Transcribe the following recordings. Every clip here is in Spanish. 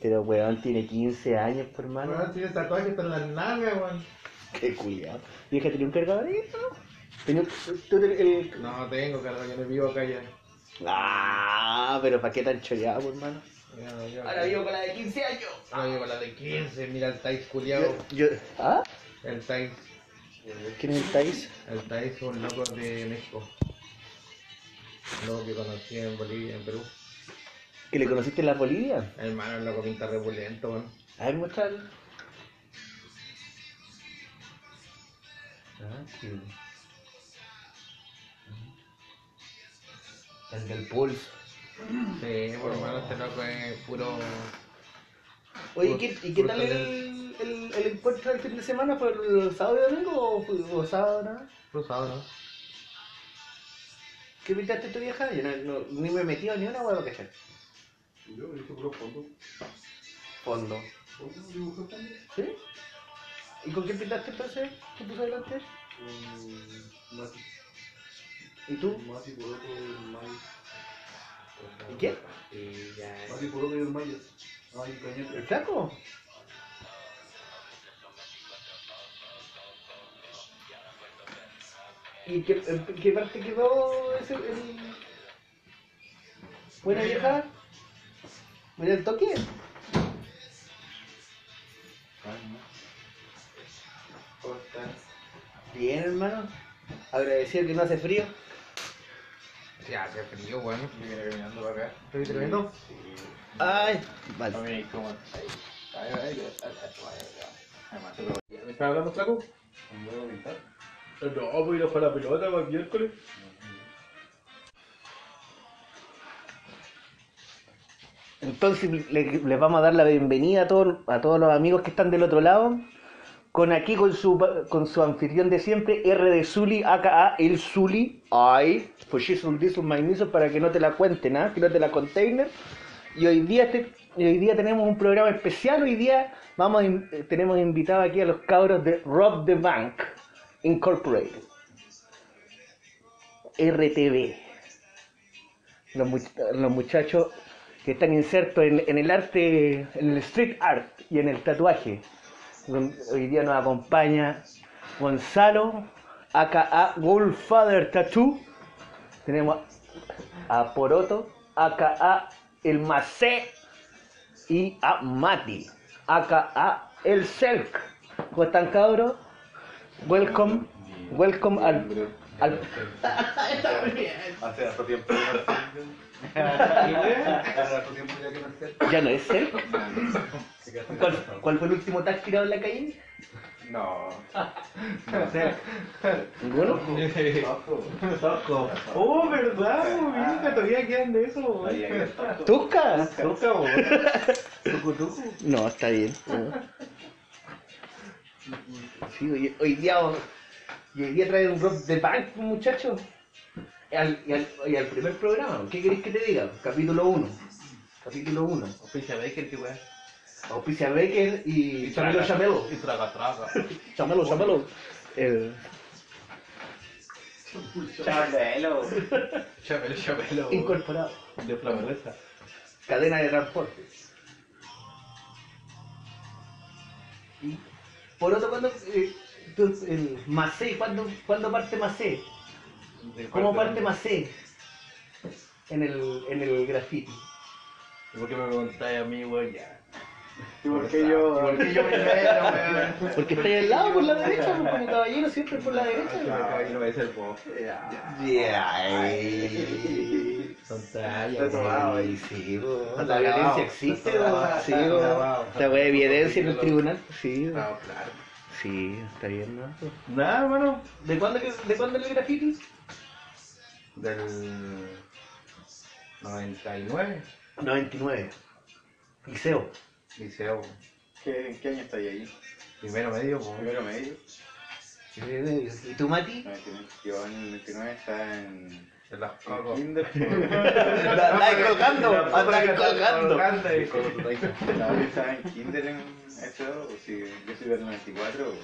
Pero weón tiene 15 años, por hermano. Weón, tiene tatuajes hasta en las nalgas, weón. Qué culiado. Vieja, ¿tenía un cargadorito? ¿Tenía un- tú tenés el... No tengo, carga, yo no vivo acá ya. Ah, pero ¿para qué tan choreado, por hermano? Ya, no vivo Ahora vivo con la de 15 años. Ahora vivo con la de 15, mira el Tais culiado. Yo, yo- ¿Ah? El Tais, ¿Quién es el Tais? el Tais es un loco de México. Un loco que conocí en Bolivia, en Perú. ¿Que le conociste en la Bolivia? Hermano, loco pinta repulento, weón. A ver, muéstralo. Ah. El del pulso. Sí, por hermano, este loco es puro. Oye, ¿qué, ¿y qué tal el, el, el encuentro del fin de semana? ¿Fue el sábado y domingo o, fue- o sábado nada? Cruzado, ¿no? ¿Qué pintaste tu vieja? Yo no, no- ni me he metido ni una hueá para cachar. Yo hice puro fondo. Fondo. Fondo, dibujé fondo. ¿Sí? ¿Y con qué pintaste entonces? ¿Qué puso adelante? Con Mati. ¿Y tú? Mati por otro y. ¿Y quién? Y. Mati por otro y el Maya. Cañete. ¿El flaco? ¿Y qué, en qué parte quedó ese, el... Buena vieja? ¿Mira el toque? ¿Cómo estás? Bien, hermano. Agradecido que no hace frío. Sí, hace frío, weón. Yo vine caminando para acá. ¿Estoy tremendo? Sí. Ay, vale. Ay, ay, ay, ay, ay. ¿Me estás hablando, flaco? ¿Me voy a pintar? No, pues ir a jugar la pelota para el miércoles. Entonces le- les vamos a dar la bienvenida a todos, a todos los amigos que están del otro lado. Con aquí con su con su anfitrión de siempre, R de Zuli, aka el Zuli. Ay, pues on my knees, para que no te la cuenten, ¿ah? que no te la container. Y hoy día este- hoy día tenemos un programa especial. Hoy día vamos a eh, tenemos invitado aquí a los cabros de Rob the Bank Incorporated. RTV. Los, much- los muchachos que están insertos en, el arte, en el street art y en el tatuaje. Hoy día nos acompaña Gonzalo, aka Wolffather Tattoo. Tenemos a Poroto, aka El Macé. Y a Mati, aka El Selk. ¿Cómo están cabros? Welcome, welcome al... al... Hace tiempo ya no sé. ¿Ya no es Selk? ¿Cuál, cuál fue el último tag tirado en la calle? No. No sé. ¿Ninguno? Toco. Oh, ¿verdad? Mira, todavía quedan de eso. ¿Tuca? Tucu. No, está bien. Sí, hoy, hoy día, y hoy día trae un rock de bank, muchacho. Al, y, al, y al primer programa, ¿qué queréis que te diga? Capítulo 1. Capítulo 1. Oficia Baker, qué weón. Auspicia Becker y Chamelo Chamelo. Y traga, traga. Chamelo Chamelo. El. Chapelo, chapelo. incorporado. De flamureza. Cadena de transporte. Y por otro, cuando eh, el Macé, ¿cuándo, ¿cuándo parte Macé? ¿Cómo parte Macé en el, en el graffiti? ¿Por qué me preguntáis a mí, weón? Ya. ¿Y por qué yo? ¿Por qué yo primero, weón? Porque está ahí al lado por la derecha, pues, como caballero siempre por la derecha. Ah, no va a ser vos. Yeah. Son Está tallas, y sí. Está la violencia existe, sí, esta wea de evidencia en el tribunal, sí, claro. sí, está bien, ¿no? Nada, hermano. ¿De cuándo, ¿De cuándo el graffiti? Del 99, 99. Liceo. liceo, ¿Qué, ¿En qué año estáis ahí? primero medio, po. ¿Primero medio? ¿Y tú, Mati? 99. Yo en el 99 estaba en... En las en cocos. kinder. Andáis colgando, andáis colgando. No, yo estaba en kinder en eso, o si yo soy del 94.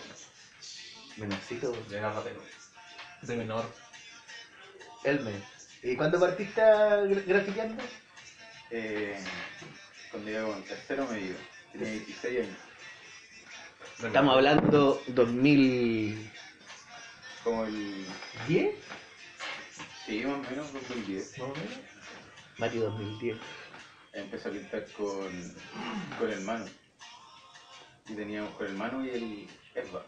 Menorcito, Llega Mateo. De menor. Elme. ¿Y cuándo partiste gra- grafiteando? Eh, cuando iba con tercero medio. Tenía 16 años. Estamos hablando 2010. Como el. Sí, más o menos 2010. Más o menos. Mati 2010. Empecé a pintar con, con el mano. Y teníamos con el mano y el Esba.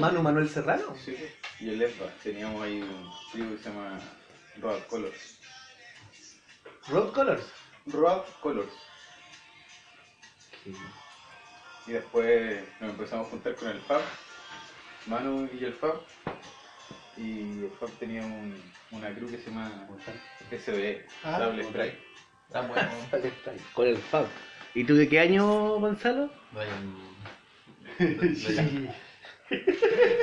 Manu Manuel Serrano. Sí, y el Esba. Teníamos ahí un trío que se llama Road Colors. Road Colors. Road Colors. Y después nos empezamos a juntar con el Fab, Manu y el Fab. Y el Fab tenía un, una crew que se llama SBE, Ah, Double. Strike. Está bueno. Con el Fab. ¿Y tú de qué año, Gonzalo? Vayan.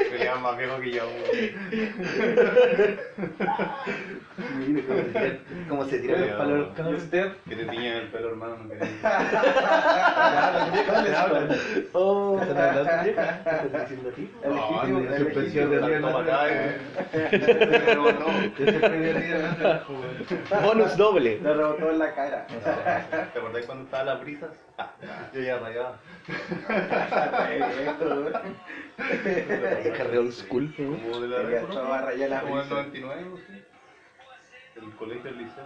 Sería más viejo que yo. ¿Cómo se tiran los Pero- palos los ¿Y cabros? usted? Que te tiñen el pelo, hermano. No quería. ¿Qué le hablan? Oh, ¿Qué están hablando, ¿Qué estás diciendo a ti? El No, legítimo- ni el suspensión de legítimo- rienda. Toma acá, Pero no. Ese premio día, Bonus doble. Le rebotó en la cara. ¿Te acordás cuando estaban las brisas? Ah, yo ya rayaba. De old school. Como de la Ya época, estaba a rayar las Como del brisas. 99, o sí. El colegio, el liceo.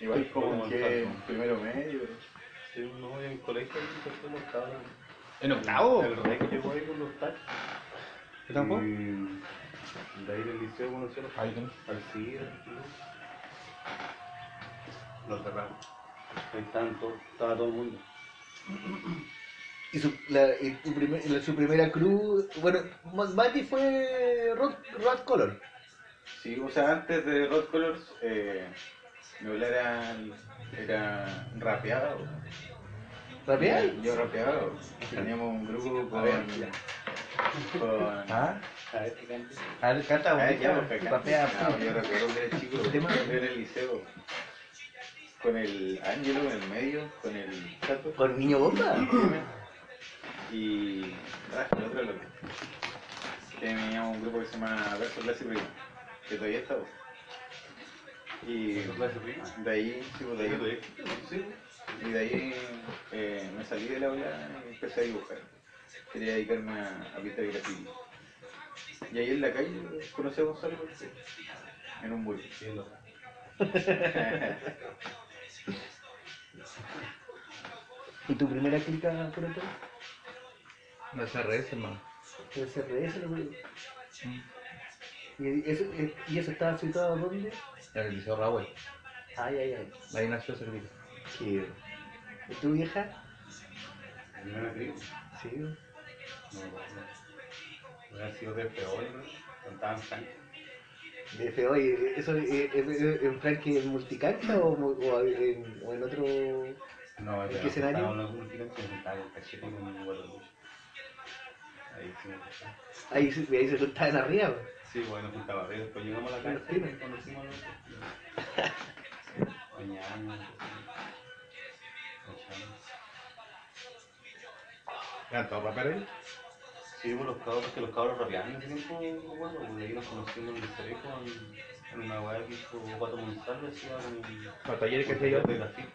Igual como Como que primero medio. Sí, no, en el colegio ahí fuimos cabros. ¿En octavo? El rey que llegó ahí con los tachos. ¿Qué tampoco? Y de ahí del liceo conocí a los Ahí tenés. al CIR, Los cerramos. Ahí todos, estaba todo el mundo. Y su, la, y primer- la- su primera cruz, bueno, Ma- Mati fue Rod, Rod Color. Sí, o sea, antes de Rod Colors, eh, mi bola era, era rapeado. ¿Rapear? Yo rapeaba. Teníamos un grupo con. Con ¿Ah? A ver. A ver, canta acá- Rapea. no, yo recuerdo que era chico, Tema. yo era el liceo. Con el Ángelo en el medio, con el Chato. ¿Con Niño Bomba? Y. Ah, el otro loco. Que teníamos un grupo que se llama Verso Clase Prima, que todavía está. pues. Y de ahí, sí, pues, de ahí, y de ahí eh, me salí del aula y empecé a dibujar. Quería dedicarme a, a pintar graffiti. Y ahí en la calle conocí a Gonzalo García, en un lo- ¿Y tu primera clica por otro? No es RS, hermano. El CRS, lo que- ¿Y eso, eh, ¿Y eso estaba situado dónde? En el Liceo Raúl. Ay, ay, ay. Ahí nació ese grito. ¿Qué? ¿Y tu vieja? ¿No era gringo? Sí. No, no. Hubiera sido de peor, ¿no? Cantaban Frank. De feo, ¿y ¿eso en Frankie en multicancha o, o en, o en otro...? No, ¿En ya qué no escenario? Estaban los últimos que sentaban con cachete con un guardalucho. Ahí sí. Ahí, se- ahí se estaban arriba. pues. Sí, bueno, juntaba arriba, después llegamos a la casa y conocimos a los Bañamos. ¿Eran todos raperos ahí? Sí, pues los cabros, que los cabros rapeaban en ese tiempo, me acuerdo, porque ahí nos conocimos en el Cerejo, en, en una weá que hizo Pato González, hacía un... Los talleres que hacía yo. de grafiti.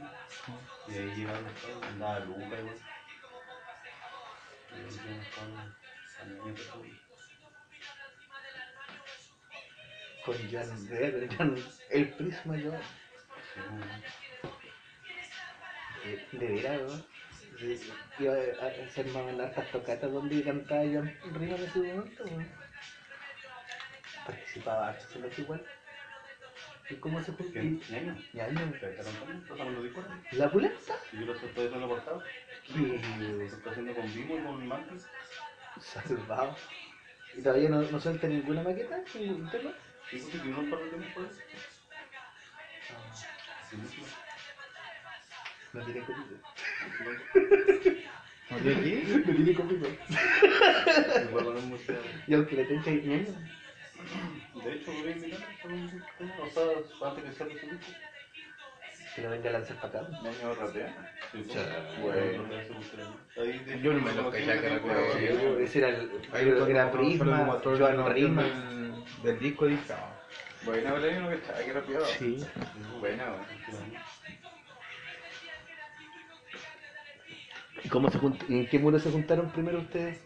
Y ahí llegaron los cabros, andaba Luca. Y ahí Con Jan, de- Jan- el prisma yo. Sí, De veras, ¿no? Sí, Iba a hacer más hartas tocatas donde cantaba Jan Rima en ese momento. Participaba harto en lo igual. ¿Y cómo se? ¿Quién? ¿Ñaño? Ñaño. ¿Te está contando? ¿Estás hablando de? ¿La pulenta? Si yo lo lo he cortado. Que Lo está haciendo con Vimo y con Mantis. Salvado. ¿Y todavía no, no suelta ninguna maqueta? ¿Ningún tema? Sí, porque tiene un par de temas por ahí. Sí, sí. No tiene copito. ¿No tiene aquí? No tiene copito. Y aunque le tenga ñaño. De hecho, voy a invitar a un tema, o sea, antes que salga ese disco. Que no venga a lanzar para acá. Niño ratea. Bueno. Yo no me lo caía que recuerdo. Ese era el. Era Prisma, Joan Prisma. Del disco dije. Buena, ¿verdad? Yo no cachaba que rapeaba. Sí. Buena, ¿Cómo se junt... ¿En qué muro se juntaron primero ustedes?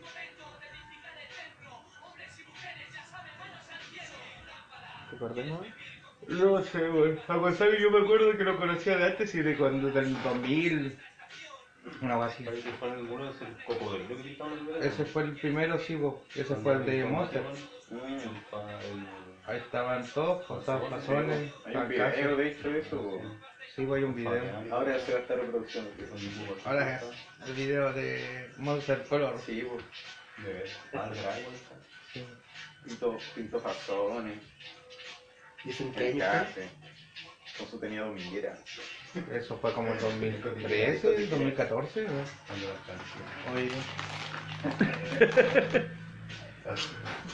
¿Te? No sé, güey. A Gonzalo yo me acuerdo que lo conocía de antes y de cuando del 2000. Una. Parece que fue el muro es el cocodrilo que el. Ese fue el primero, sí, vos. Ese fue el de Monster. Ahí estaban todos, con todos pasones. Hay un video de hecho eso. po. Sí, güey, un video. Ahora se va a estar reproducción. Ahora es el video de Monster Color. Sí, pues. De ver. Ah. Pinto, pinto fasones. ¿Y año fue? café. Con su tenía dominguera. Eso fue como en 2013, 2014, ¿no? Cuando. Oye.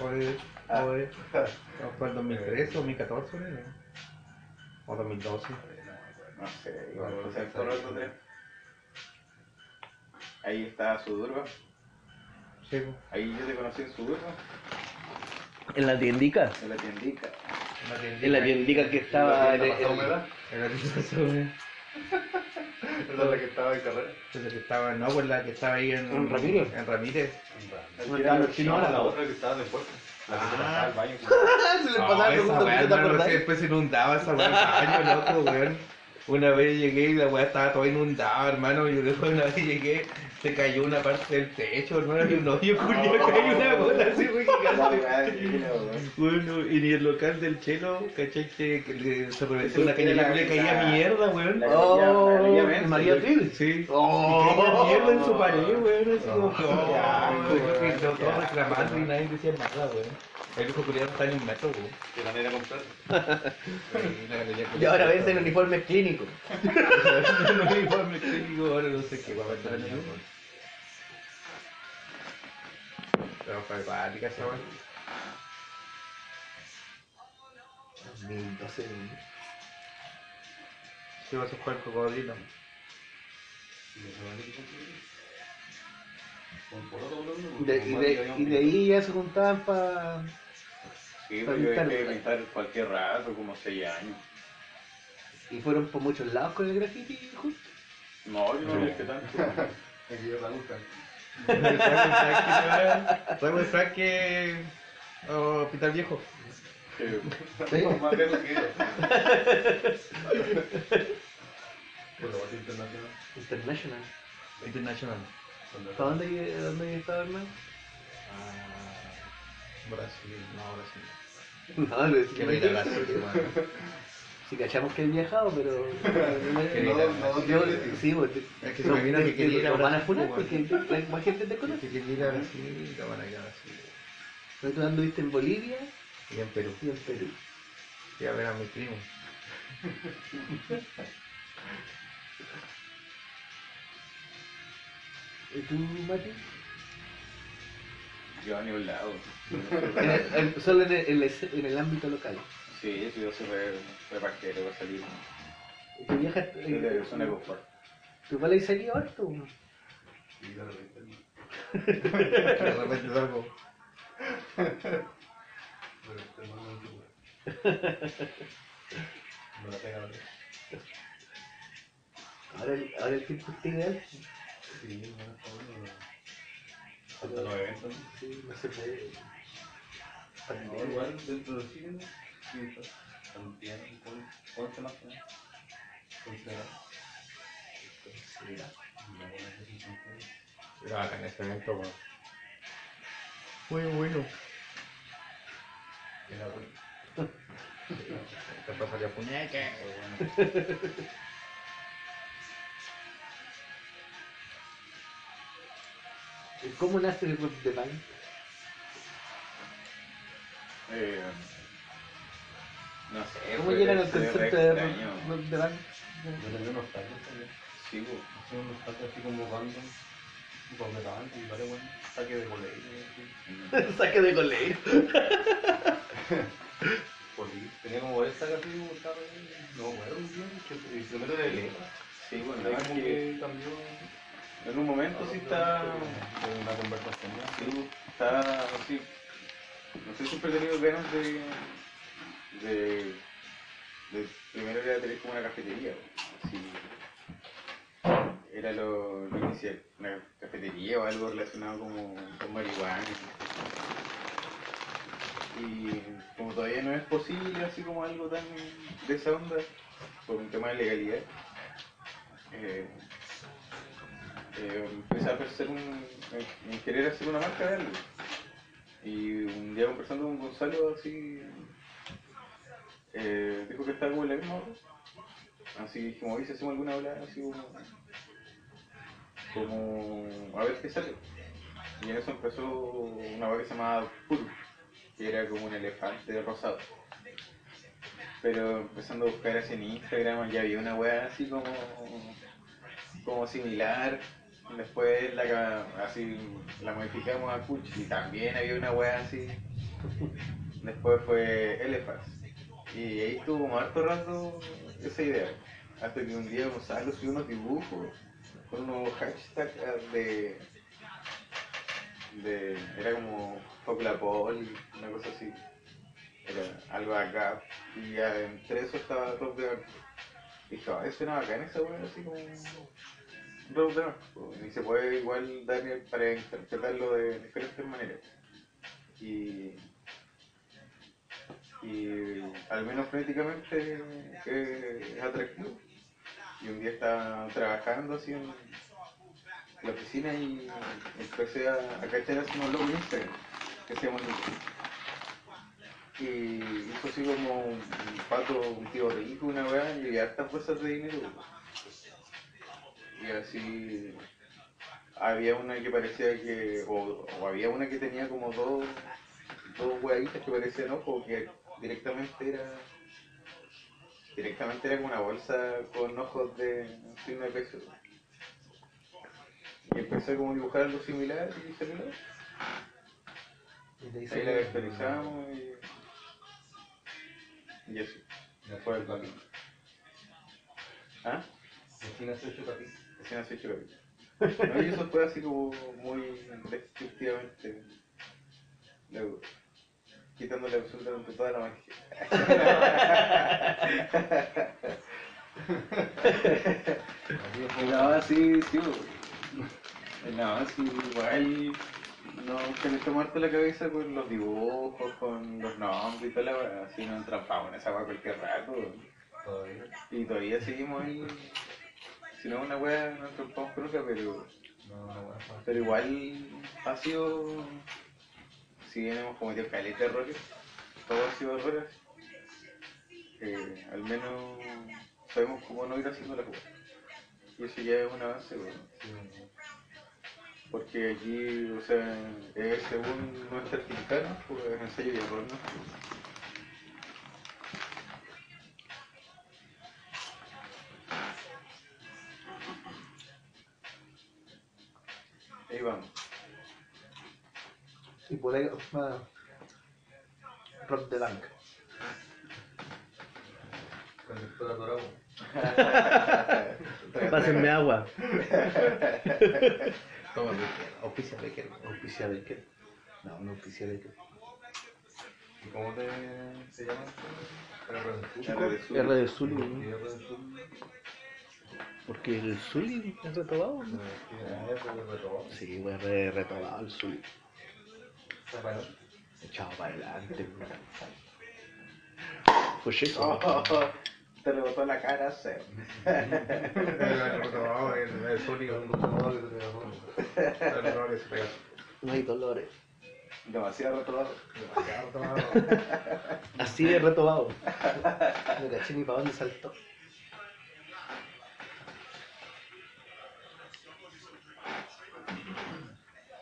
Oye. Oye. No, fue el 2013, 2014, ¿no? O 2012. No sé, igual. O sea, por otro tres. Ahí está Sudurba. Sí. Ahí yo te conocí en Sudurba. ¿En la tiendica? En la tiendica. En la tiendica que estaba en, ¿La pasada en- humedad? Era que güey. ¿Esa es la que estaba en carrera? Esa que estaba, no, pues la que estaba ahí en, ¿En Ramírez? En Ramírez. ¿Dónde estaban los chinos No, ahora? la otra que estaba después. La que se Ah. pasaba al baño. Se le No, pasaba el esa weá, después se inundaba esa weá al baño, loco, weón. Una vez llegué y la weá estaba toda inundada, hermano. Yo después una vez llegué, se cayó una parte del techo, hermano, y un hoyo culiao, cayó una gota así, muy La gigante. Bueno, y ni el local del chelo, ¿cachai? Que, se reventó Ese una caña la- le caía la- mierda, weón. la- Oh, La María güey. Phil. Sí. Oh. Caía mierda en su pared, weón. Así como, oh, weón, y todos reclamando y nadie decía nada, weón. El hijo culiado está en un metro, weón. Que también era comprar. Y la ahora ves en uniforme clínico. En un uniforme clínico, ahora no sé qué va a pasar el Pero fue acuática esa weón. 2012. Sí, vas a jugar cocodrilo. De- y, de, y de ahí ya se juntaban para. Sí, Para pues yo pintar. dejé de pintar cualquier rato, como 6 años. Y fueron por muchos lados con el graffiti justo. No, yo no No. dejé tanto. Aquí yo la buscan. Soy Frank que. O Pitar Viejo. Sí. Más que. International. International. ¿Para dónde, dónde estaba Hernán? Ah, Brasil, no, Brasil. No, no, Que no ir a Brasil, Si cachamos que he viajado, pero. Que no, no, no, yo, sí, porque. Es que se me vino que quería ir a Lo van a funar porque hay más gente te Que conoce. quiere ir a Brasil, lo van a ir a Brasil. Pero tú anduviste en Bolivia Y en Perú. y en Perú. Fui a ver a mi primo. ¿Y tú, Mati? Yo a ningún lado. Solo en el, en el- en el ámbito local. Sí, sí, yo soy re, re pajero para salir. ¿Y tú viajas? Soy de zona de confort. ¿Tú cuál has salido harto? Y de repente. De repente salgo. De repente no me. No la pega la Ahora el, ahora el tiempo está ideal. Sí, no está bueno. Faltan los eventos. Sí, no se puede. No, igual dentro del cine, mientras también con bacán ese evento, weón. Muy bueno. Era bueno. Te pasaría puñeque. ¿Cómo nace el rock de? Eh, no sé. ¿Cómo fue- llegan al concepto de rock, de band? Yo tenía unos tacos también. Sí, pues. Hacía unos tacos así como random. Con metal y varios buenos. Saque de colegio. Saque de colegio. Tenía como varios tacos así como estaba No bien. Que el primero de letra. Sí, bueno, Ahí como que que cambió. en un momento sí está. de Una conversación. ¿no? Sí, está así. No sé, siempre he tenido ganas de. De. primero era tener como una cafetería. Así. era lo, inicial. Una cafetería o algo relacionado como con marihuana. Y como todavía no es posible así como algo tan de esa onda, por un tema de legalidad, eh, eh, empecé a hacer un, en, en querer hacer una marca de algo. Y un día conversando con Gonzalo así, eh, dijo que estaba como en la misma hora. Así dijimos, hoy si hacemos alguna habla así como, como a ver qué sale. Y en eso empezó una web que se llamaba Puru, que era como un elefante rosado. Pero empezando a buscar así en Instagram ya había una web así como, como similar. Después la, así, la modificamos a Kuch y también había una web así. Después fue Elephants. Y ahí estuvo como harto esa idea. Hasta que un día Gonzalo subió unos dibujos con unos hashtags de. de era como Foclapol, una cosa así. Era algo acá. Y entre eso estaba Rock de Art. Dije, ah, eso era bacán esa wea, así como. Rock de Art. Y se puede igual dar para interpretarlo de diferentes maneras. Y y al menos fonéticamente eh, es atractivo. Y un día estaba trabajando así en la oficina y empecé a, a cachar así unos logos Instagram que se llaman Y hizo así como un, pato, un tío rico, una weá, y hartas cosas de dinero. Y así había una que parecía que, o, había una que tenía como dos, dos hueaditas que parecían ojos, que directamente era directamente era como una bolsa con ojos de signo de peso. Y empecé como a dibujar algo similar y salió. Y ahí la vectorizamos y, y eso. Fue el camino. ¿Ah? Así nació Chocapi. Así nació Chocapito. No, y eso fue así como muy descriptivamente. Luego, quitándole absolutamente toda la magia. No, sí, sí. No, sí, igual. No, que le tomó harto la cabeza con los dibujos, con los nombres y toda la weá. Así nos entrampamos en esa weá cualquier rato. Todavía. Y todavía seguimos ahí. Si no es una weá, no entrampamos pero. No, no. Pero igual ha sido. Si bien hemos cometido caleta de errores, todo ha sido errores. eh, al menos sabemos cómo no ir haciendo la cosa. Y eso ya es un avance, weón. Porque aquí, o sea, es según nuestras mexicanos, pues es ensayo y error, ¿no? Ahí vamos. Y por ahí va Rock the Bank. Pásenme agua. Toma, Becker. Auspicia Becker. Auspicia Becker. No, no auspicia Becker. ¿Y cómo te se llama? R de Sur. R de Zully, ¿no? ¿Y R de? Porque el Zully es retobado. No, sí, re retobado el Zully. Está para- Echado para adelante. Pues eso. Oh, te rebotó la cara. No, el el pegó. el. No hay dolores. Demasiado retrobado. Demasiado tomado. Así de retobado. No caché ni para dónde saltó.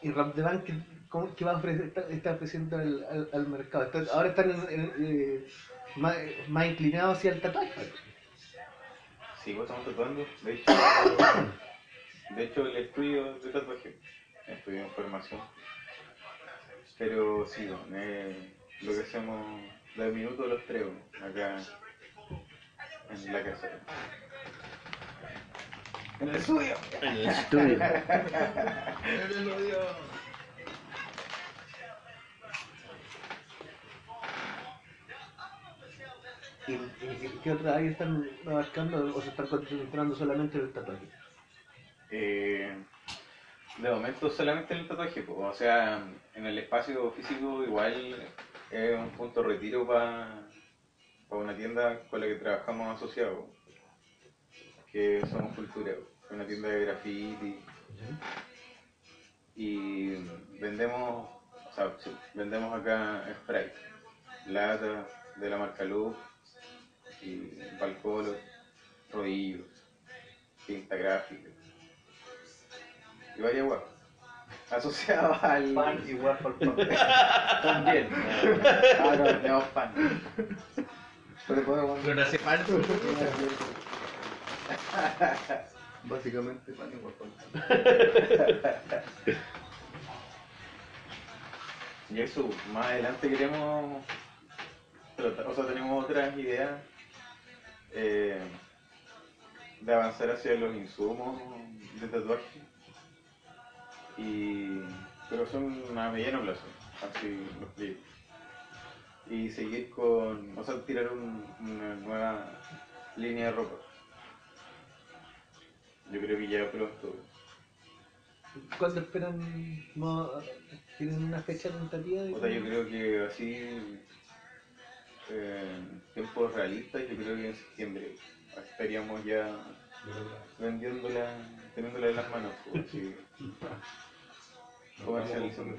Y Rap the Bank, ¿qué, cómo- qué va a ofrecer, está, está ofreciendo al, al- al mercado? Está- ahora están en- en- eh, más, más inclinados hacia el tatuaje. Sí, vos estamos tatuando. De hecho, de hecho el estudio de tatuaje. Estudio en formación. Pero sí, eh, lo que hacemos de minuto los tres, acá en la casa. En el estudio. En el estudio. ¿Y, y- y qué otra área están abarcando o se están concentrando solamente en el tatuaje? Eh, de momento solamente el tatuaje, po. o sea, en el espacio físico igual es un punto de retiro para una tienda con la que trabajamos asociados, que somos cultura, una tienda de graffiti y vendemos, o sea, sí, vendemos acá Sprite, lata de la marca Luz y balcolo, rodillos, tinta gráfica y varias guapas asociadas al Pan igual el pan. también. Ah, no, tenemos pan. Pero podemos Pero no hace pan. Básicamente pan igual el pan. Y eso, más adelante queremos, tratar- o sea, tenemos otras ideas eh, de avanzar hacia los insumos de tatuaje. Y, pero son a mediano plazo, así lo explico. Y seguir con, o sea, tirar un- una nueva línea de ropa. Yo creo que ya pronto. ¿Cuándo esperan? ¿Tienen una fecha tentativa? O sea, yo creo que así, en tiempos realistas, yo creo que en septiembre estaríamos ya vendiéndola, teniéndola en las manos. pues, así. Comercializando.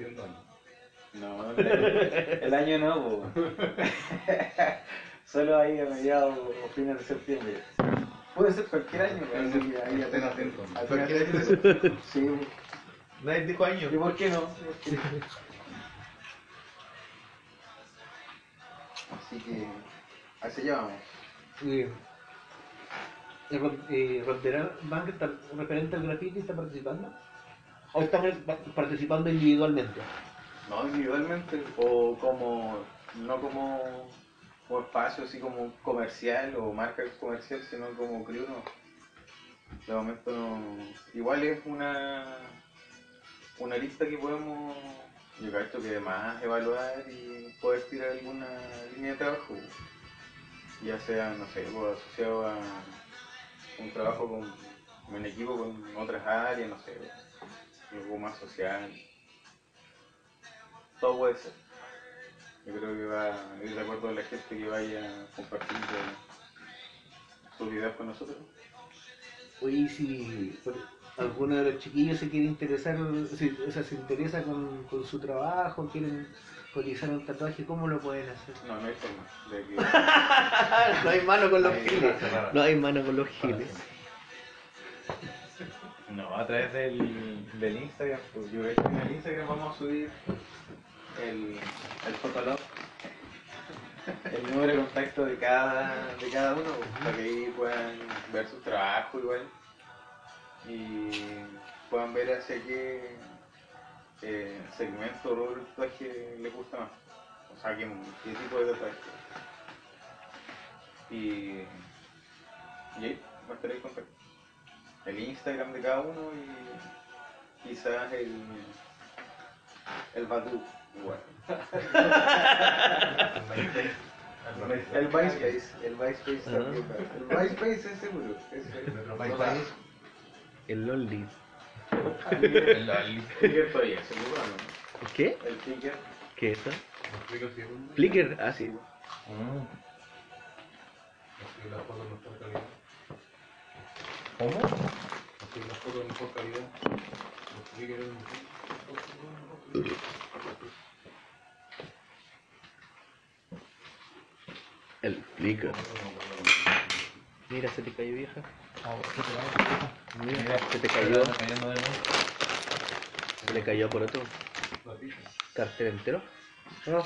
No, el año, el año no, po. solo ahí a mediados o fines de septiembre. Puede ser cualquier año, pero que ahí Estén atentos. Al Cualquier final- Sí, Nadie dijo años. ¿y por qué no? ¿Por qué Así que así llevamos. Eh, eh, Ro- Ronderan Bank está referente al graffiti está participando o están pa- participando individualmente No individualmente, o como, no como, como espacio así como comercial o marca comercial, sino como que uno. De momento no. Igual es una una lista que podemos, yo creo que además evaluar y poder tirar alguna línea de trabajo. Ya sea, no sé, asociado a un trabajo con un equipo con otras áreas, no sé, algo más social todo puede ser. Yo creo que va a ir de acuerdo a la gente que vaya compartiendo sus ideas con nosotros. oye si alguno de los chiquillos se quiere interesar si- o sea se interesa con, con su trabajo quieren realizar un tatuaje cómo lo pueden hacer No, no hay forma de que. no hay mano con los giles no hay mano con los giles No, a través del, del Instagram. pues, yo creo que en el Instagram vamos a subir el, el Fotolog, el número de contacto de cada, de cada uno, pues, para que ahí puedan ver su trabajo igual y puedan ver hacia qué eh, segmento o tatuaje les gusta más. O sea, qué, qué tipo de tatuaje. Y, y ahí va a estar el contacto el Instagram de cada uno y quizás el el Badu igual. El MySpace, el MySpace también. El MySpace es seguro. ese- MySpace. El lolly El Loli. Flickr todavía, seguro no. ¿qué? El Flickr. ¿qué es eso? Flickr ah sí Mm. Las fotos de mejor calidad. ¿Cómo? Así las fotos de mejor calidad. Los clickers de mejor. el Flickr mira se te cayó vieja mira se te cayó. Se le cayó por otro cartel entero. No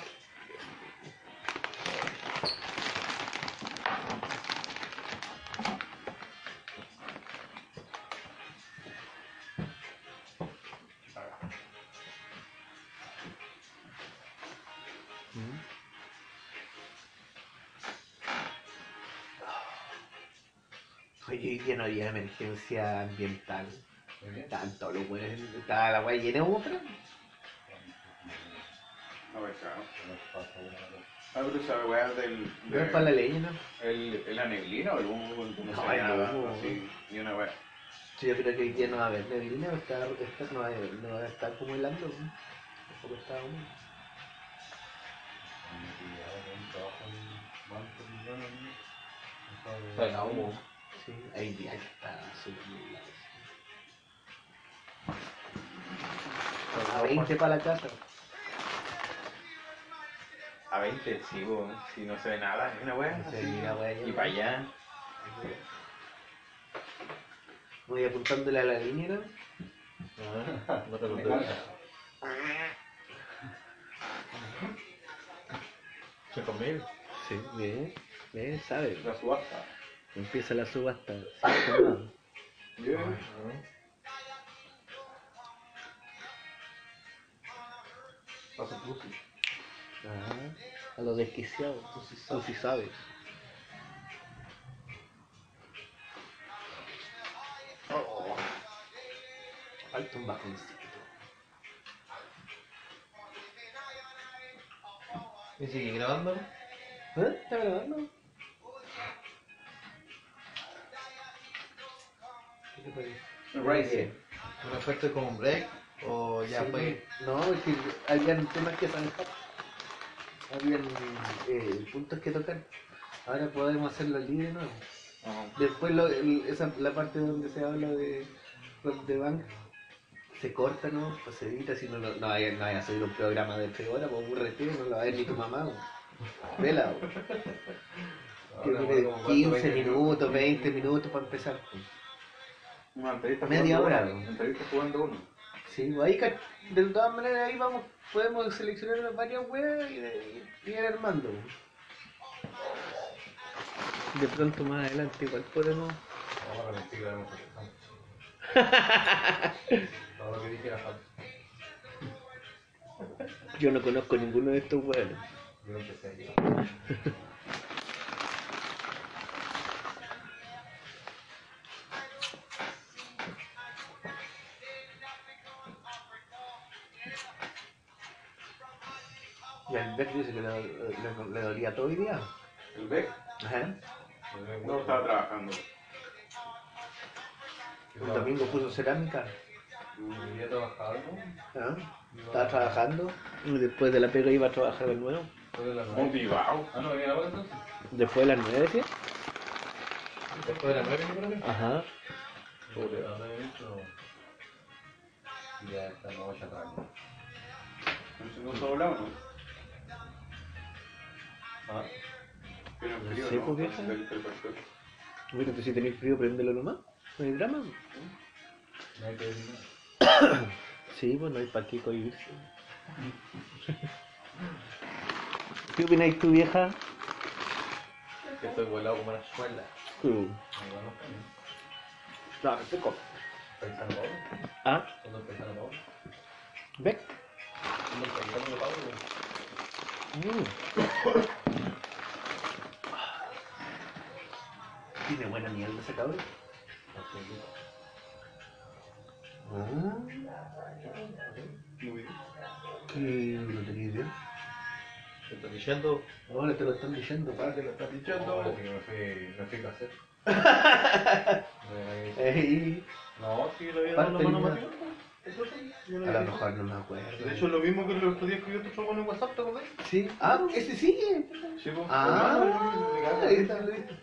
Oye, hoy día no había emergencia ambiental. Estaban todos los buenos. Estaba la guay llena de humo, pero. No, pues, claro. Ah, pero esa weá del. No es para la ley, ¿no? El, el la neblina o el humo, no, No, el nada, así, ni una weá. Sí, yo creo que hoy día no va a haber no, está, está, no, va a, no va a estar como helando. ¿no? Tampoco está. Bueno, humo. Sí, días que está. A 20 para la casa. A 20, sí, bo, si no se ve nada, es una weá. No se ve ya. Y para allá. Voy apuntándole a la línea, ¿no? Ah, no te lo. ¿Se conmigo? Sí, bien. Bien, sabe. La subasta. Empieza la subasta. No. Pussy. Ajá. A los desquiciados. Tú sí sabes. Tú sí sabes. Oh. Falta un bajoncito. ¿Y sigue grabando? ¿Eh? ¿Está grabando? Rising. ¿Una fuerte como un break? ¿O ya Sí, fue? No, es que habían temas que zanjar. Habían eh, puntos que tocar. Ahora podemos hacerlo libre de nuevo. Después lo, el- esa, la parte donde se habla de Rock the Bank se corta, ¿no? Pues se edita, si no, no, no no vaya a subir un programa de 3 horas, pues aburrete, no lo va a ver ni tu mamá. ¿no? Vela, ¿no? que Ahora, dure como cuánto, 15 20 minutos, 20 minutos para empezar. pues. Una entrevista Media jugando hora, uno. ¿no? Entrevista jugando uno. Sí, pues ahí de todas maneras ahí vamos, podemos seleccionar varias weas y, ir armando. De pronto más adelante igual podemos. Vamos a repetir la empezado. Todo lo que dije era falso. Yo no conozco ninguno de estos weones. Yo empecé ayer. Y le- dolía todo el día. ¿El Beck? Ajá. No estaba trabajando. El domingo puso cerámica. ¿Y ya trabajaba algo? ¿ah? Estaba trabajando. Y después de la pega iba a trabajar de nuevo. Después de las nueve. Motivado. Ah, no, venía ahora entonces. Después de las nueve, ¿sí? Después de las nueve, yo creo que. Ajá. Ya estamos ya atrás. ¿No se hablamos, no? Ah, frío, Sí, ¿no? vieja. Si tenéis frío, préndelo nomás. No hay drama. no hay que decir nada. Sí, pues no hay para qué cohibirse. ¿Qué opináis tu vieja? Que estoy volado como una suela. Uh, no, no Pablo. ¿Ah? ¿Cuándo. Mm. Tiene buena mierda ese cabrón. Ah, Muy bien. que no tenía idea. ¿Te estoy diciendo? Ahora te lo están diciendo, Ah, pa. que lo estás diciendo. Ahora que me fui, me fui a hacer. Eh, Ey, No, sí, lo había dado la mano. Matías. Eso sí, yo lo a lo mejor no me acuerdo. De hecho, es lo mismo que el otro día escribió otro en WhatsApp, ¿te acordás? Sí. Ah, ese sigue. Sí, pues. Ah, hermano, ahí está, lo viste. Sí.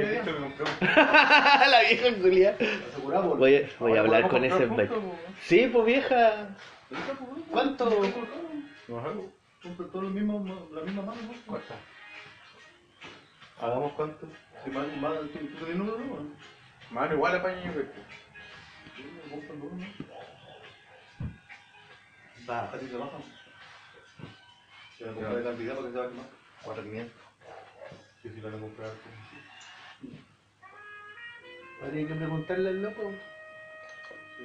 Dijiste que compré un- la vieja Julia. Voy a, voy a Ahora hablar con ese Sí, pues vieja. pues. ¿Cuánto? Ajá. Compra todo lo mismo, la misma mano, ¿no? ¿Cuánto? ¿Hagamos cuánto? Si más, más, ¿tú, tú tenés número, no? Mano, igual apaño yo, ¿no? Va. ¿A ti te bajan? Compras de cantidad, ¿para que te bajen más? 4.500. Que si la van a comprar, pues, Habría que preguntarle al loco.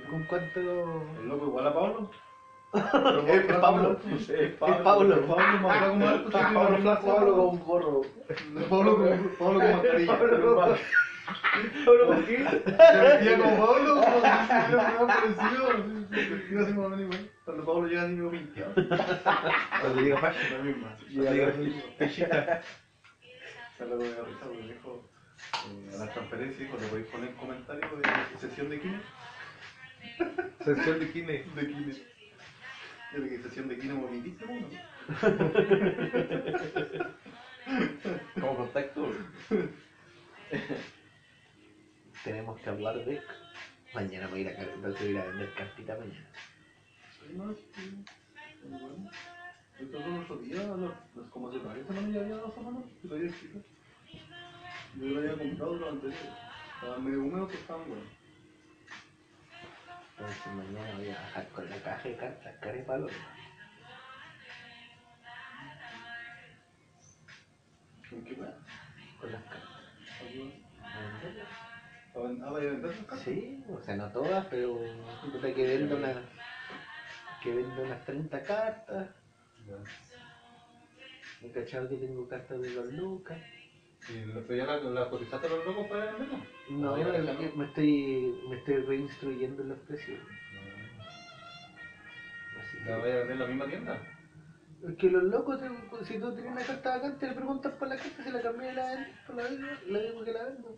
¿Con cuánto? ¿El loco igual a Pablo? Es Pablo. Es Es Pablo. Pablo sí, Pablo. Pablo con gorro. Pablo con, Pablo con mascarilla. Pablo ¿Pablo con qué? Se vestía como Pablo, como si fuera más parecido. Se vestía así más o menos igual. Cuando Pablo llega pinteado. Cuando llega la misma. Cuando llega Pechita. Carla me dio risa porque dijo a la transferencia dijo, le podéis poner comentarios de sesión de kine. Sección de kine. De kine. Yo sesión de kine ¿no? Como contacto. Tenemos que hablar de. Mañana voy a ir a, voy a ir a vender cartita mañana. Sí, no, sí. Muy bueno. Yo creo que el otro día, a los- los- como hace varias semanas ya había dado semanas, que todavía existe. Yo lo había comprado lo anterior. Estaban medio húmedos, pero estaban buenos. Entonces mañana voy a bajar con la caja de cartas, cara de palo. ¿En qué weá? Con las cartas. Sí, o sea, no todas, pero puta que vendo una, que vendo unas 30 cartas. Me cachado que tengo cartas de dos lucas. ¿Y la- pero ya la, la cotizaste a los locos para? No, la es cambió. que me estoy, me estoy reinstruyendo en los precios. ¿La vaya a vender en la misma tienda? es que los locos, si tú tienes una carta vacante, le preguntas por la carta, si la cambié y la vendes, por la misma, la misma que la vendo.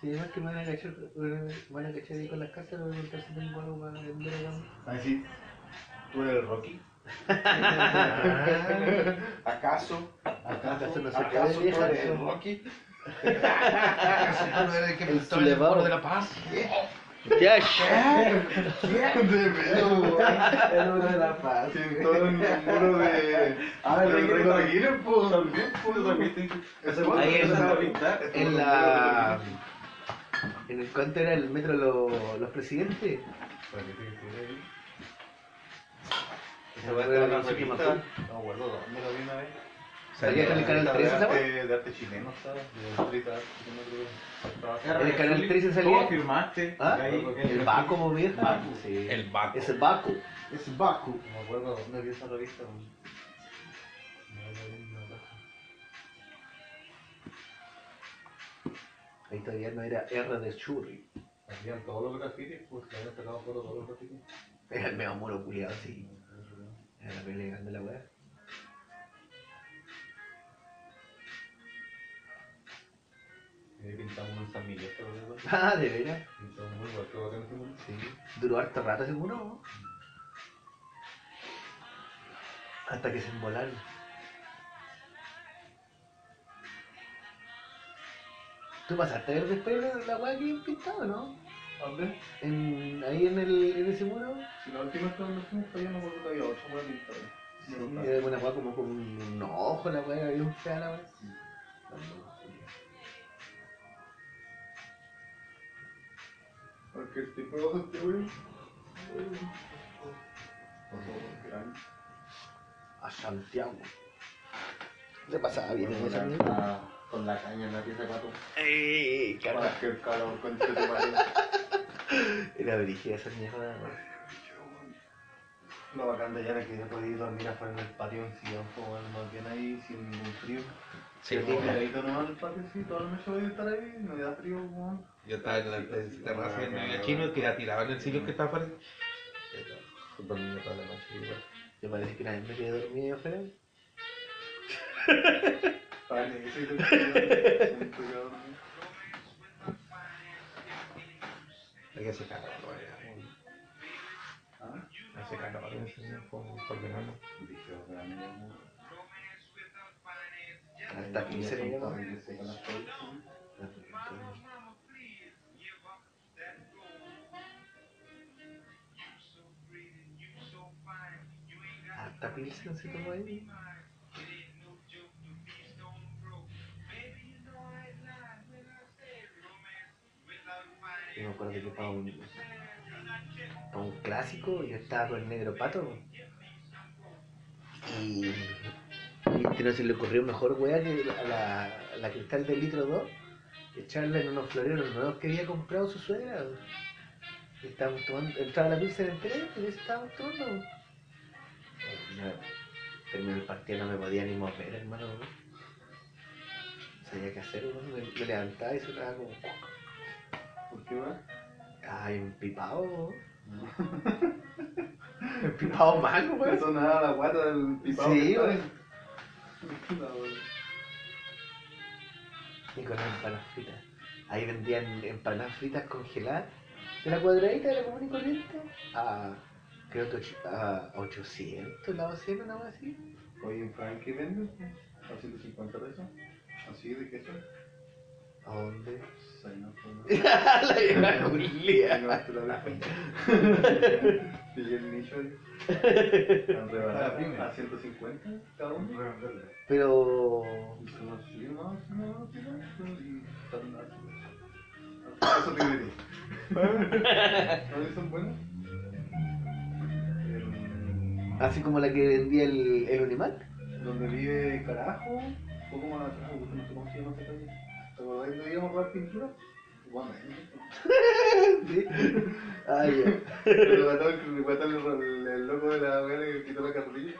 Sí, además que me van a cachar, me van a cachar ahí con las cartas, le voy a preguntar si tengo algo para vender acá. Ah, sí. ¿Tú eres el Rocky? ¿Acaso? ¿Acaso no ¿Acaso puede, tú eres el Rocky? ¿Acaso tú no eres el que El pintó muro de la paz? ¡Yash! De pedo, El número de la paz. Todo el muro de. Ah, el rey de de pues también, pues también. Ahí. En la. En el cuánto era el metro lo- los presidentes. ¿Para qué tiene que ahí? Esa weá de de la revista, no me acuerdo dónde la vi una vez. ¿Salía en el canal Revista 13 de esa weá? arte, de arte chileno, ¿sabes? De street art, no creo estaba- En el canal 13 ¿Cómo salía. firmaste? ¿Ah? El Baco, vieja. Baco. Sí. El Baco. Es el Baco. Es Baku. No me acuerdo dónde vi esa revista. weón. Ahí todavía no era R de Churri. Hacían todos los grafitis, pues le habían sacado fotos todos los grafitis. Era el medio muro culiado, sí. Era la pelea grande la weá. Pintamos un San Miguel, de verdad. Ah, de veras. Pintamos muy ese muro. Sí. Duró harto rato ese muro, ¿no? Hasta que se embolaron. ¿Tú pasaste a ver después la, la weá que habían pintado, no? ¿Dónde? En, ahí en, el, en ese muro. Si la última vez que nos fuimos para allá, me acuerdo que había ocho weas pintadas. Sí, era una weá como con un ojo, la weá, bien fea la weá. Porque el tipo de este weón. grande. A Santiago. Se pasaba bien en esa mierda. Con la caña en la pieza de pato. ¡Ey! Para que el calor conche tu madre. Era brígida esa mierda. Lo bacán de allá era que ya podías dormir afuera en el patio en sillón, bueno, más bien ahí sin ningún frío. Sí, Yo po. pegadito nomás en el patio, sí, toda la noche voy a estar ahí, no me da frío, weón. Yo estaba en la terraza en el chino que la tiraba en el sillón que estaba afuera. Dormía toda la noche igual. Yo parece que nadie me quedé dormido ahí afuera. Vale, sí, sí, sí, siento que dormí. Hay que hacer calor, weón. Ah, Hace calor en ese sillón por, por verano. dije, o sea, no, Hasta aquí se le llama. que seca las cosas, sí. Hasta Pilsen se tomó ahí. Yo me acuerdo que para un, para un clásico yo estaba con el negro pato. Y, y este no se le ocurrió mejor weá que la, la, la cristal del litro 2 echarla en unos floreros nuevos que había comprado su suegra. Y estábamos tomando, entraba la pizza entera y eso estábamos tomando. Terminó el partido, no me podía ni mover, hermano. ¿no? Sabía qué hacer, me, me levantaba y sonaba como. ¿Por qué, weón? Ay, empipado. empipado malo, weón. sonaba la guata del pipado. Sí, weón. Y con las empanadas fritas. Ahí vendían empanadas fritas congeladas de la cuadradita de la común y corriente a, creo que a 800 la docena, una cosa así. Oye, ¿en Frank qué venden? ¿A 150 pesos? ¿Así de queso? ¿A dónde? La vieja te la. Pillé el nicho ahí. Han rebanado a 150 cada uno. Pero. Y son. Y están así. Eso te diría. ¿No son buenas? En- Así como la que vendía el, el Unimac. Donde vive Carajo, un poco más atrás, porque no sé cómo se llama esa calle. ¿Te acordás de íbamos a robar pintura? Bueno, Sí. Ah, ya. Pero mató el, loco de la weá que quitó la carrilla.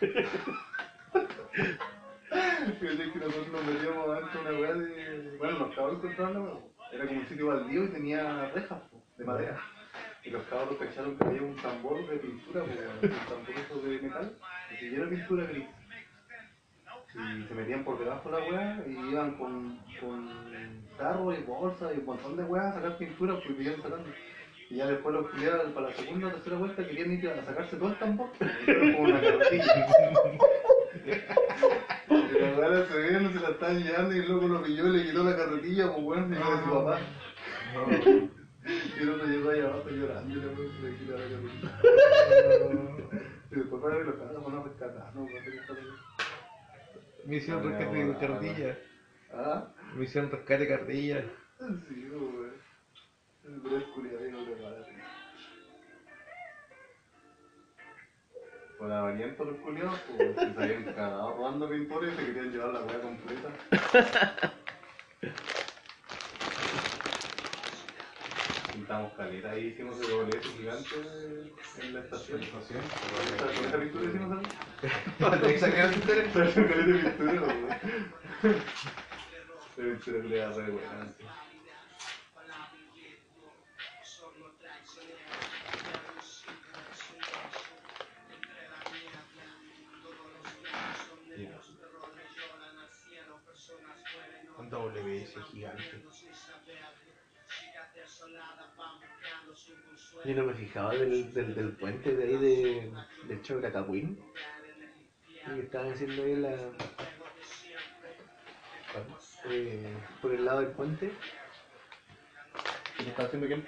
Fíjate que nosotros nos metíamos adentro de una weá de. Bueno, los cabros encontraron. Era como un sitio baldío y tenía rejas de madera. Y los cabros cacharon que había un tambor de pintura, po, un tambor eso de metal, que de pintura gris. Y se metían por debajo de la weá y iban con, con tarro y bolsa y un montón de weas a sacar pintura porque iban sacando. Y ya después los culiados para la segunda o tercera vuelta querían ir a sacarse todo el tambor. Como una carretilla. Y weones se vieron, se la estaban llevando y el loco lo pilló y le quitó la carretilla, pues era de su papá. Y el otro llegó ahí abajo llorando y le weón quitó la carretilla. Y después para que los cabros van a rescatar, ¿no? A rescatar. Misión rescate de cartilla. Ah, Misión rescate cartilla. sí, weón. Pero es culiado y no te para. Por la variante los culiados, pues se habían cagado robando pintores y se querían llevar la weá completa. Pintamos caleta y hicimos el doblete gigante en la estación. ¿Con esa, con esa pintura hicimos algo? Exactamente. Pero caleta de pintura, weón. La pintura le da re buena. gigante. Yo no me fijaba del, del, del puente de ahí de, del show de. Y estaban haciendo ahí la. eh, por el lado del puente. ¿Qué está haciendo quién?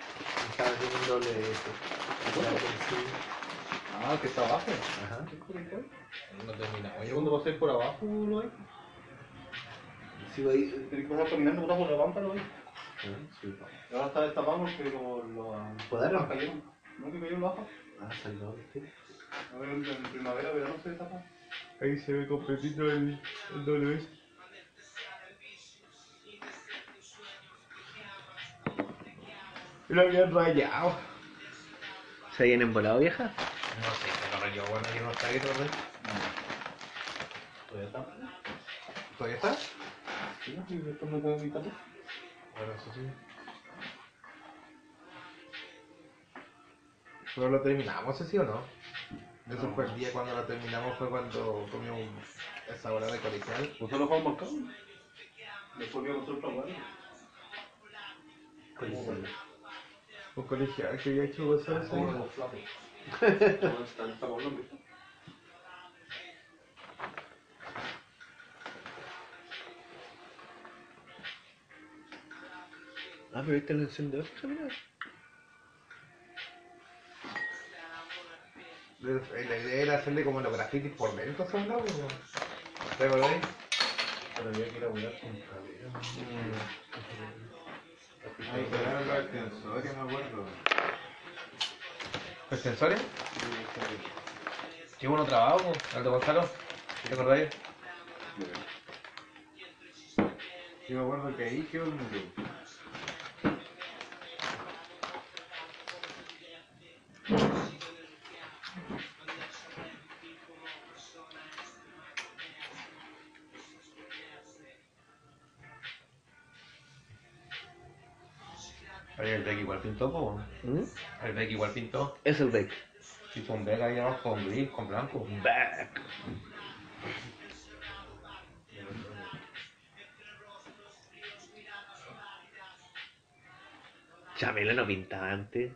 Estaban haciendo un doble de eso. Ah, que está abajo. Ajá. No terminamos. Yo cuando pasé por abajo lo hay. Sigo ahí. Tienes que pasar caminando por la pampa lo hay. Ah, sí. Ahora está destapado porque como lo cayeron. ¿No que cayó lo bajo? Ah, salió. A ver, en, en primavera, verano se destapa. Ahí se ve completito el, el WS. Lo habían rayado. ¿Se habían embolado, vieja? No sé, se lo rayó. Bueno, yo no está ahí todavía. Todavía está. ¿Todavía está? Sí, sí, esto no puede evitarlo. Bueno, eso sí. ¿Pero lo terminamos sí o no? Eso fue el día cuando lo terminamos, fue cuando comimos esa hora de colegial. ¿Usted lo fue marcado? Después vimos otra guardia. Un colegial que había hecho gozar ese Como los flacos. ¿Dónde está el tablón, Ah, pero viste el encendedor, mira. La idea era hacerle como los grafitis por dentro, ¿sabes? ¿no? ¿Te acordáis? Pero había que ir a volar con cadera. Ahí quedaron los extensores, me acuerdo. ¿Los sensores? Qué bueno trabajo, Aldo Gonzalo. ¿Te acordáis? Yo me acuerdo que ahí quedó el muro. ¿Mm? El Beck igual pintó. Es el Beck. Y con Beck ahí abajo, con gris, con blanco. Beck. Chamelo no antes.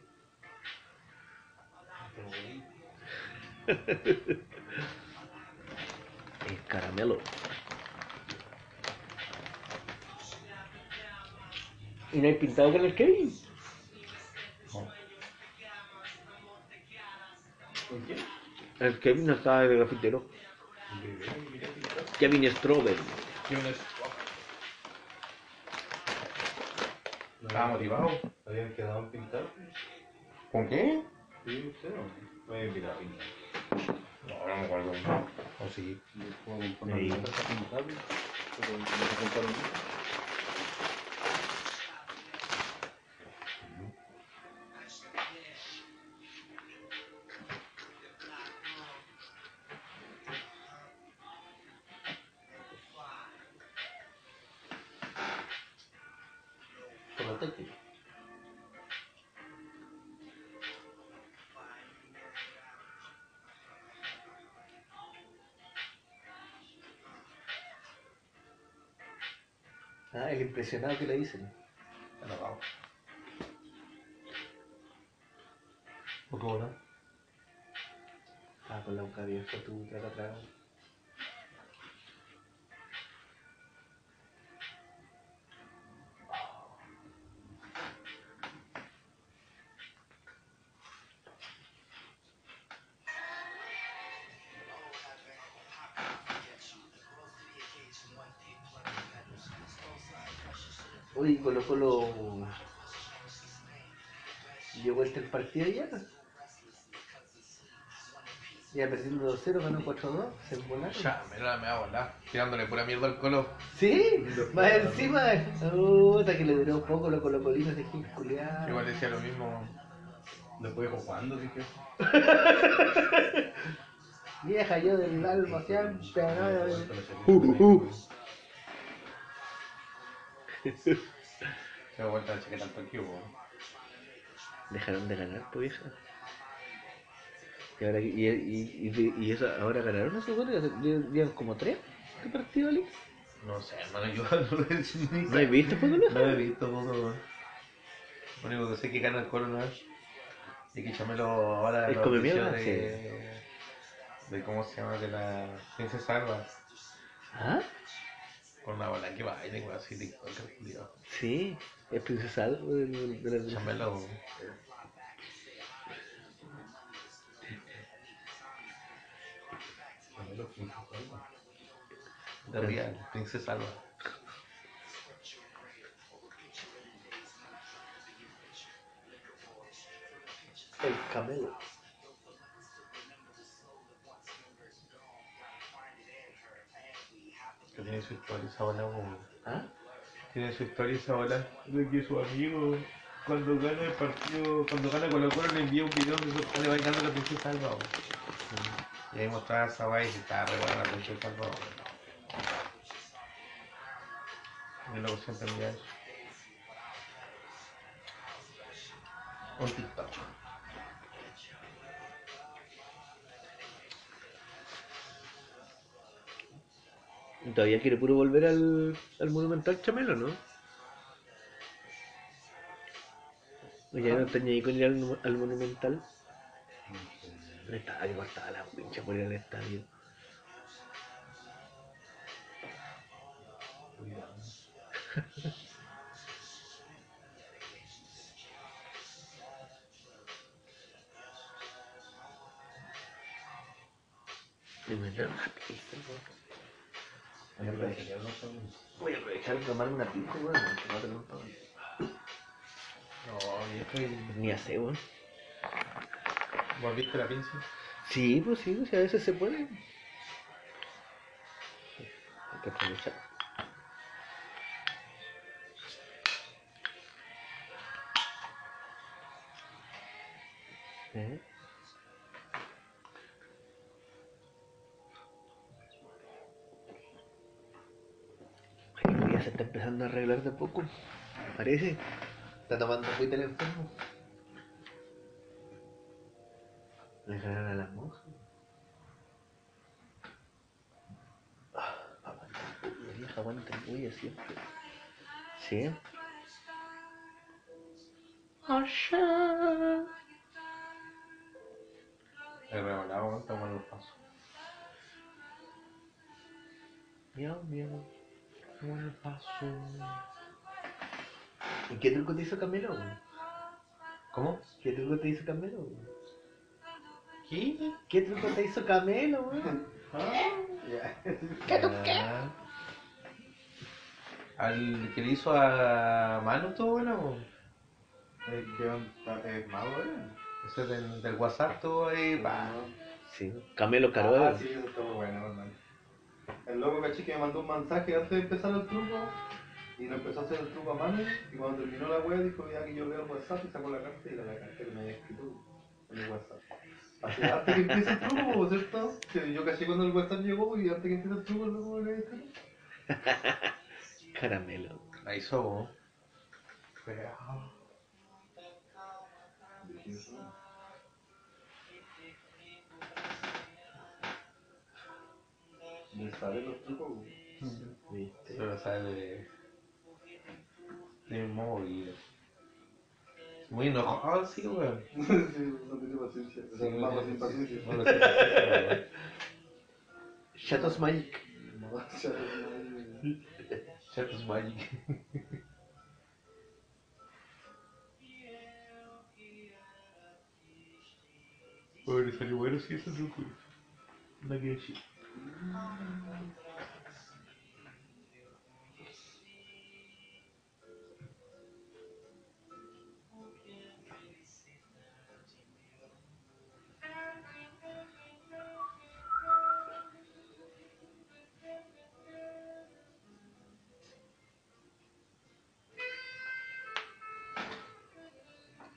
el caramelo. ¿Y no hay pintado con el Kevin? El Kevin no estaba de grafitero. Kevin Strober. Estaba motivado. Habían quedado en pintar. ¿Con qué? Sí, usted no. Me había invitado a pintar. No, no me acuerdo. O sí. Yo puedo comprar Sí. una casa pintable, pero no se compraron Ah, el impresionado que le dicen. Enojado. ¿Por qué bola? Ah, con la boca abierta, tú traga, traga. Uy, Colo Colo dio vuelta el partido ya. Ya perdiendo 2-0, ganó 4-2, se volaron. Ya, me la me va a volar. Tirándole pura mierda al colo. ¿Sí? Más encima, puta que le duró poco los colocolinos de Gil. Igual decía lo mismo. Después jugando, dije. Vieja yo del alma siempre, ¿no? Se da vuelta la chaqueta al Tokio. Dejaron de ganar, pues vieja. Y ahora, y, y, y, y eso, ahora ganaron esos goles, llevan como tres. ¿Qué partido, Alex? No sé, hermano, yo no lo he visto. ¿No has visto fútbol? No he visto fútbol. Lo único que sé es que gana el es. Y que Chamelo ahora ¿Es auspició mierda? de, de. ¿Cómo se llama? De la Princesa Alba. ¿Ah? Con una bola que baila y así, TikToker, culiao. Sí, es princesa algo de, de la Chamelo. De Real, Princesa Alba. El camelo. Que tiene su historia esa bola, ¿Ah? Tiene su historia esa bola. De que su amigo, cuando gana el partido, cuando gana Colo Colo, le envía un video donde se pone bailando la princesa Alba. Y ahí mostraba esa guay y estaba re buena la princesa Alba. weón. Y luego siempre envía eso. Un Todavía quiere puro volver al, al Monumental Chamelo, ¿no? O ya no tenía ahí con ir al, al Monumental. Estaba que cortaba la pincha por ir al estadio. Y me. Voy a aprovechar de tomarme una pizza, weón. porque no viejo, y- Ni hace, weón. ¿Vos viste la pinza? Sí, pues sí, pues, a veces se puede. Hay que aprovechar. A arreglar de poco. Parece. Está tomando agüita el enfermo. Le ganaron a las monjas. Ah, aguanta el bulla, vieja, aguanta el bulla siempre. Siempre. El revolado, está bueno el paso. Miau, miau. Paso. ¿Y qué truco te hizo Camelo? ¿Cómo? ¿Qué truco te hizo Camelo? ¿Qué? ¿Qué truco te hizo Camelo? güey? ¿Qué qué? Al que le hizo a Manu todo bueno. Eh, ¿Qué? ¿Es mago, eh? Ese del, del WhatsApp todo ahí. Sí, Camelo Caroe. Ah, sí, eso está muy bueno, hermano. El loco caché que me mandó un mensaje antes de empezar el truco y no empezó a hacer el truco a mano y cuando terminó la wea dijo ya que yo leo el WhatsApp y sacó la carta y era la carta que me había escrito en el WhatsApp. Así, antes que empiece el truco, ¿cierto? Que yo caché cuando el WhatsApp llegó y antes que empiece el truco el loco me había escrito. Caramelo. La hizo vos. Me salen los trucos, güey. ¿Viste? Pero sale de. de mi móvil. Muy enojado, sí, weón. sí, no tiene paciencia. O sea, mato sin paciencia. No lo sé, weón. Shadows Magic. No, ya, ya, Chatos Magic. Bueno, salió bueno sí ese truco. No quiero decir.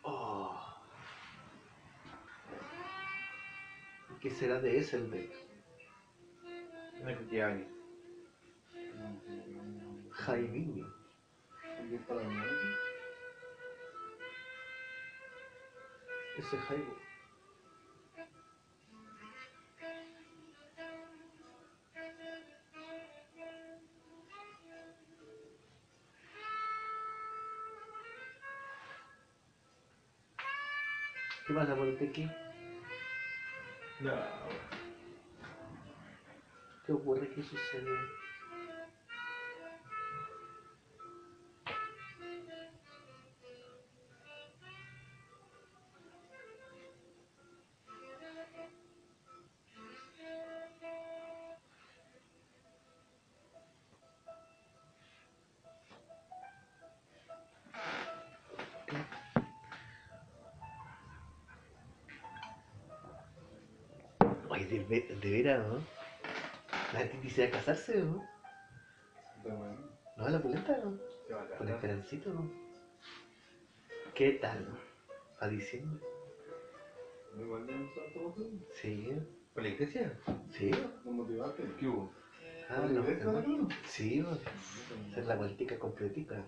Oh. ¿Qué será de Esselbeck? Una cuchilla Jaiminho. ¿Qué está la mierda? Ese Jaibo. ¿Qué pasa por el tequi? No, ¿Qué ocurre? ¿Qué sucede? De, de veras, ¿no? Quisiera casarse, ¿no? Bueno. No, la pulenta, ¿no? Con Esperancito, ¿no? ¿Qué tal? ¿A diciembre? Igual de Sí, ¿Por la iglesia? sí. ¿No motivaste? ¿Qué hubo? Ah, ¿Por la no, no? Sí, ¿no? hacer la vueltica completica.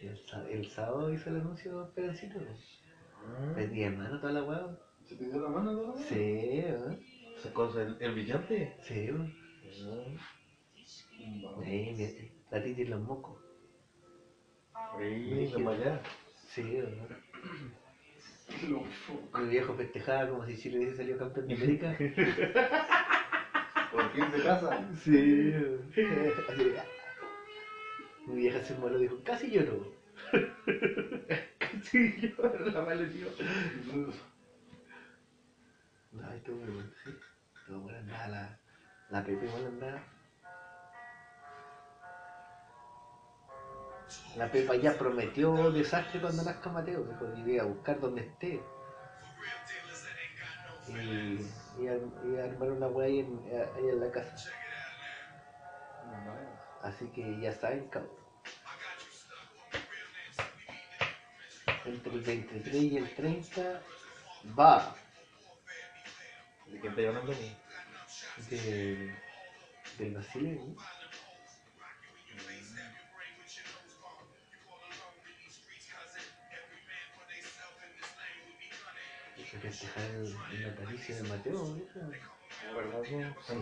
Sí, el, sá- el sábado hizo el anuncio Esperancito, ¿no? Pedí hermano toda la hueá. ¿Se te dio la mano toda? Sí, ¿no? ¿Esa cosa, el, el brillante? Sí, ¿no? Vamos. Ahí, mi- la titi los mocos. Sí, de allá. Sí, ¿no? Loco. Mi viejo festejaba como si Chile hubiese salido campeón de América. ¿Por quién se casa? Sí. Así Mi vieja se moló dijo, casi lloro. Sí, yo, la mala tío. No, estuvo muy bueno, sí. Estuvo bueno, andaba la, la Pepe igual andaba. La Pepa ya prometió desastre cuando nazca Mateo, dijo que iba a buscar donde esté. Y, y, y armar una weá ahí ahí en la casa. Así que ya saben, cabrón. Entre el 23 y el 30 va ¿De quién te hablando? de, del. Hay que festejar el, natalicio de Mateo. ¿Verdad? Sí.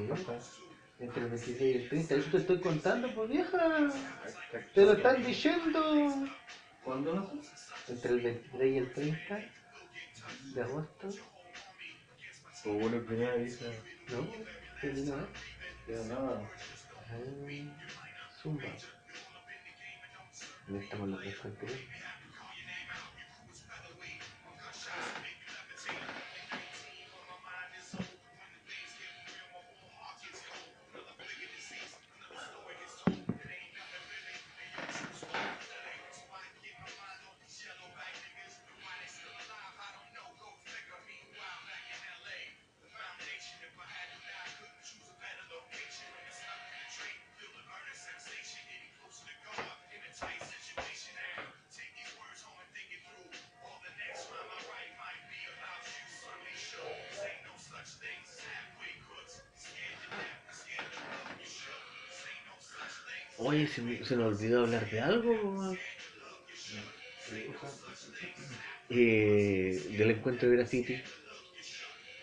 Entre el 26 y el 30. Eso te estoy contando, pues vieja. Te lo están diciendo. ¿Cuándo? Entre el 23 y el 30 de agosto. O bueno, primera vista. ¿No? ¿Qué vino, eh? Ya nada. Zumba. ¿Dónde estamos los se me, olvidó hablar de algo. Eh, del encuentro de graffiti.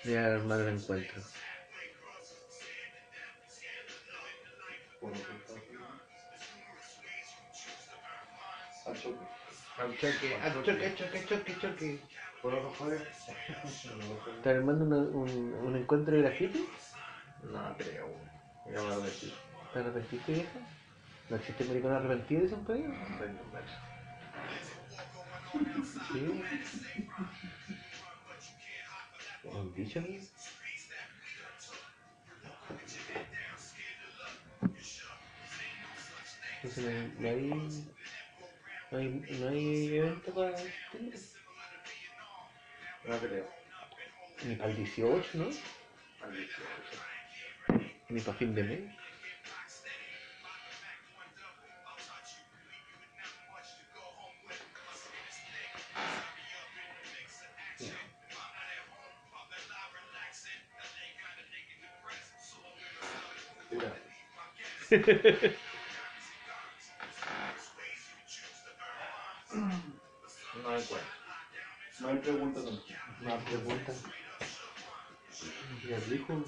De armar el encuentro. Por lo que está haciendo. Al choque. Al choque, al choque, choque, choque, choque. ¿Por otro joder? ¿Estás armando una- un, un encuentro de graffiti? No creo. Ya me arrepentí. ¿Te arrepentiste, vieja? ¿No existe maricón arrepentido de ese país? Sí. ¿Han dicho? Entonces no, hay, no hay, no hay evento para. No creo. Ni para el 18, ¿no? Al 18. Ni para fin de mes. No hay no hay preguntas. no. Más preguntas. Ya dijo.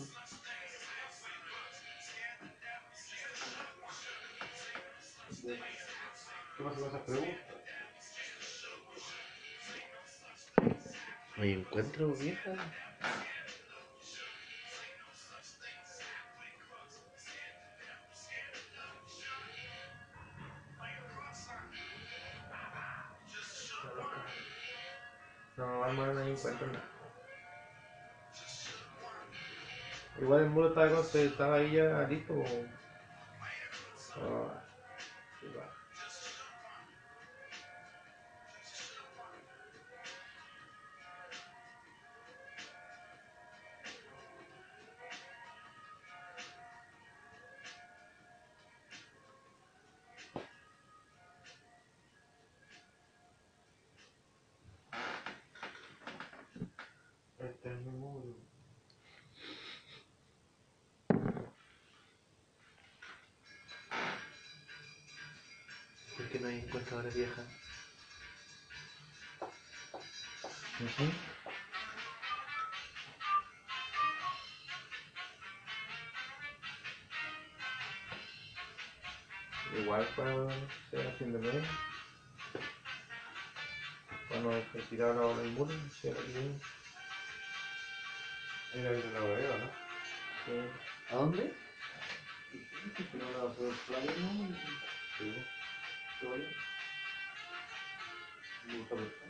¿Qué pasa con esas preguntas? ¿No hay encuentro, vieja? No, hermano, no encuentro nada. Igual el muro estaba, con- estaba ahí ya listo. como- Ah, ahora, vieja? Igual para ser a fin de mes. Cuando se tiraron el muro, se era bien. Era el de la bodega, ¿no? Sí. ¿A dónde? Me gusta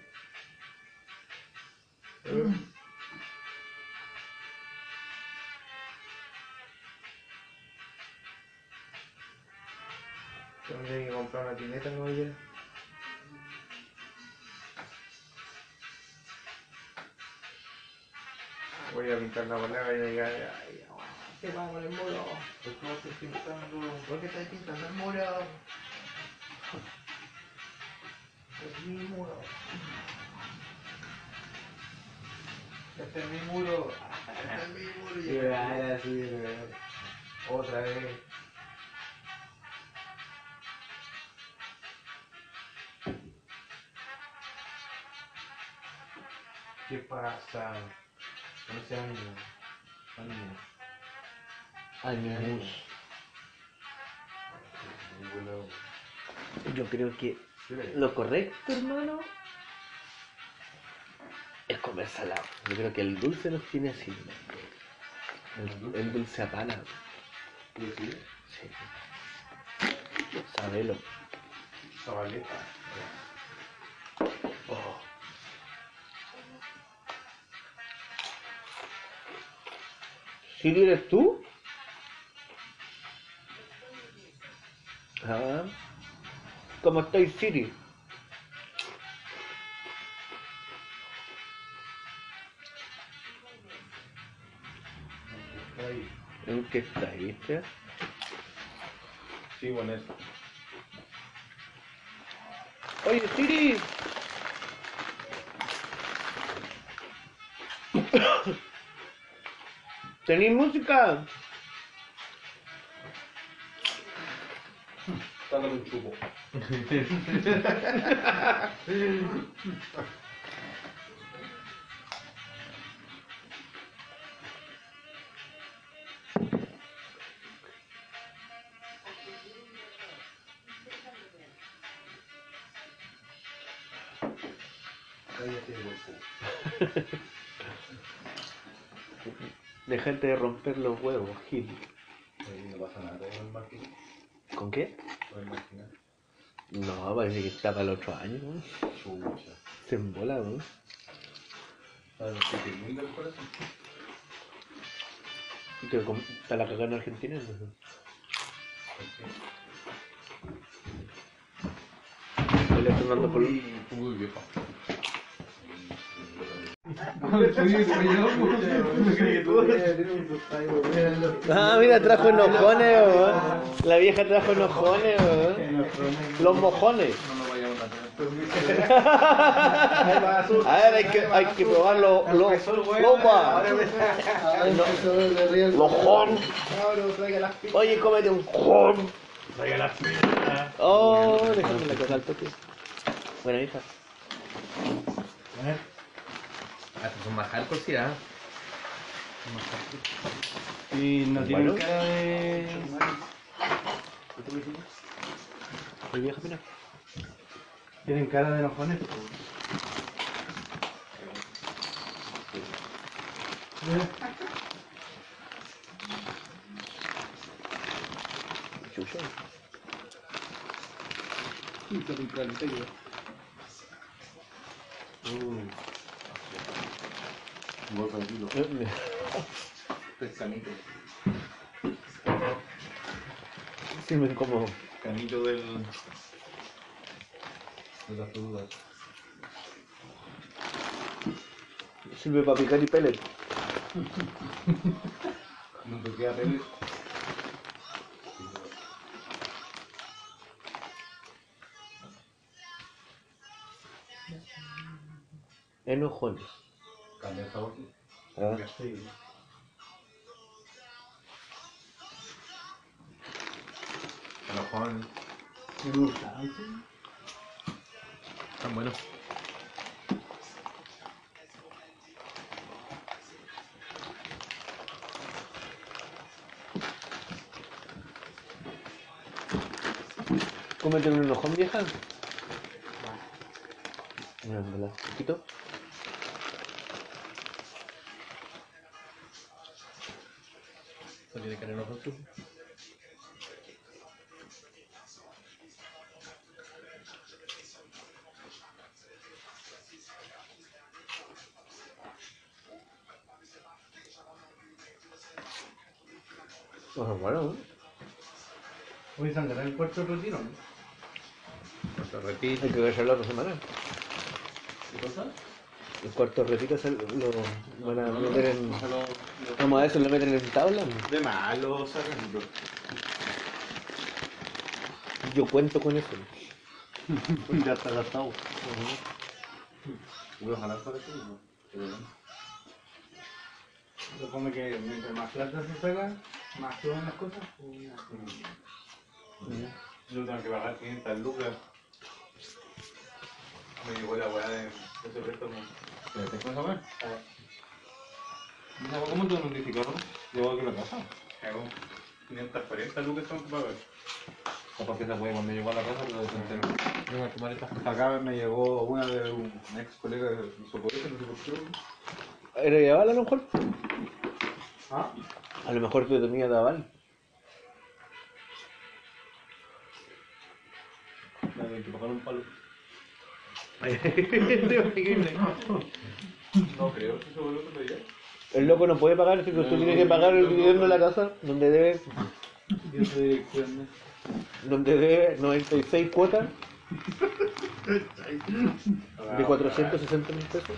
pasa? No se ánimo. Yo creo que lo correcto, hermano, es comer salado. Yo creo que el dulce nos tiene así. El, el dulce a pana. Sí. Sabelo. Zabaleta. ¿Siri eres tú? Ah. ¿Cómo estáis, Siri? Ahí. ¿En qué estáis, viste? Sí, bueno, eso. Oye, Siri. ¿Tenéis música? Sácale un chupo. Dejate de romper los huevos, Gil. No pasa nada, con el. ¿Con qué? Con el marginal. No, parece que está para el otro año, ¿no? Chucha. Se embola, ¿no? ¿Sabes lo que te el corazón? Y que está la cagada en Argentina. ¿no? Está andando por... Uy, viejo. Ah, mira, trajo enojones, weón. La vieja trajo enojones, weón. Los mojones. A ver, hay que, hay que probar los... Lopa. Los jon. Oye, cómete un jon. Oh, déjame la cosa al toque. Buena hija. Hasta son más hardcore, sí, ¿ah? Y no tienen cara de. ¿Soy vieja, mira? Tienen cara de enojones. Chucha. Sirven como... Canito del. de las dudas. Sirve para picar y pellet. No te queda pele. Enojones. Ah. Sí. Enojón. Tan bueno. ¿Cómete un enojón, vieja? Verdad. ¿Poquito? Tú? Pues bueno, ¿no? Hoy sangrará el cuarto retiro, ¿no? Cuarto retiro. Hay que verlo la otra semana. ¿Qué cosa? El cuarto retiro lo van a meter en... Vamos a si lo meten en tabla. De malo sacan, bro. Yo cuento con eso. Ya está gastado. Jalar para ¿no? Pero. Se come que mientras más plata se saca, más suben las cosas. pues, Yo tengo que pagar 500 lucas. Me llegó la weá de ese préstamo. ¿Te puedes saber? Mira, ¿cómo te notificaron? Llegó aquí a la casa. Hago 540 lucas son que pagar. Capaz que esa wea cuando llegó a la casa, pero desentero. Yo tu maleta. Acá me llegó una de un ex colega de Socorro, no sé por qué. ¿Era de aval a lo mejor? Ah, A lo mejor tú tenías de aval. la de que pagaron un palo. No creo que eso lo que ya. El loco no puede pagar, si tú tienes que pagar el dividendo de la casa, donde debe, donde debe 96 cuotas de 460 mil pesos.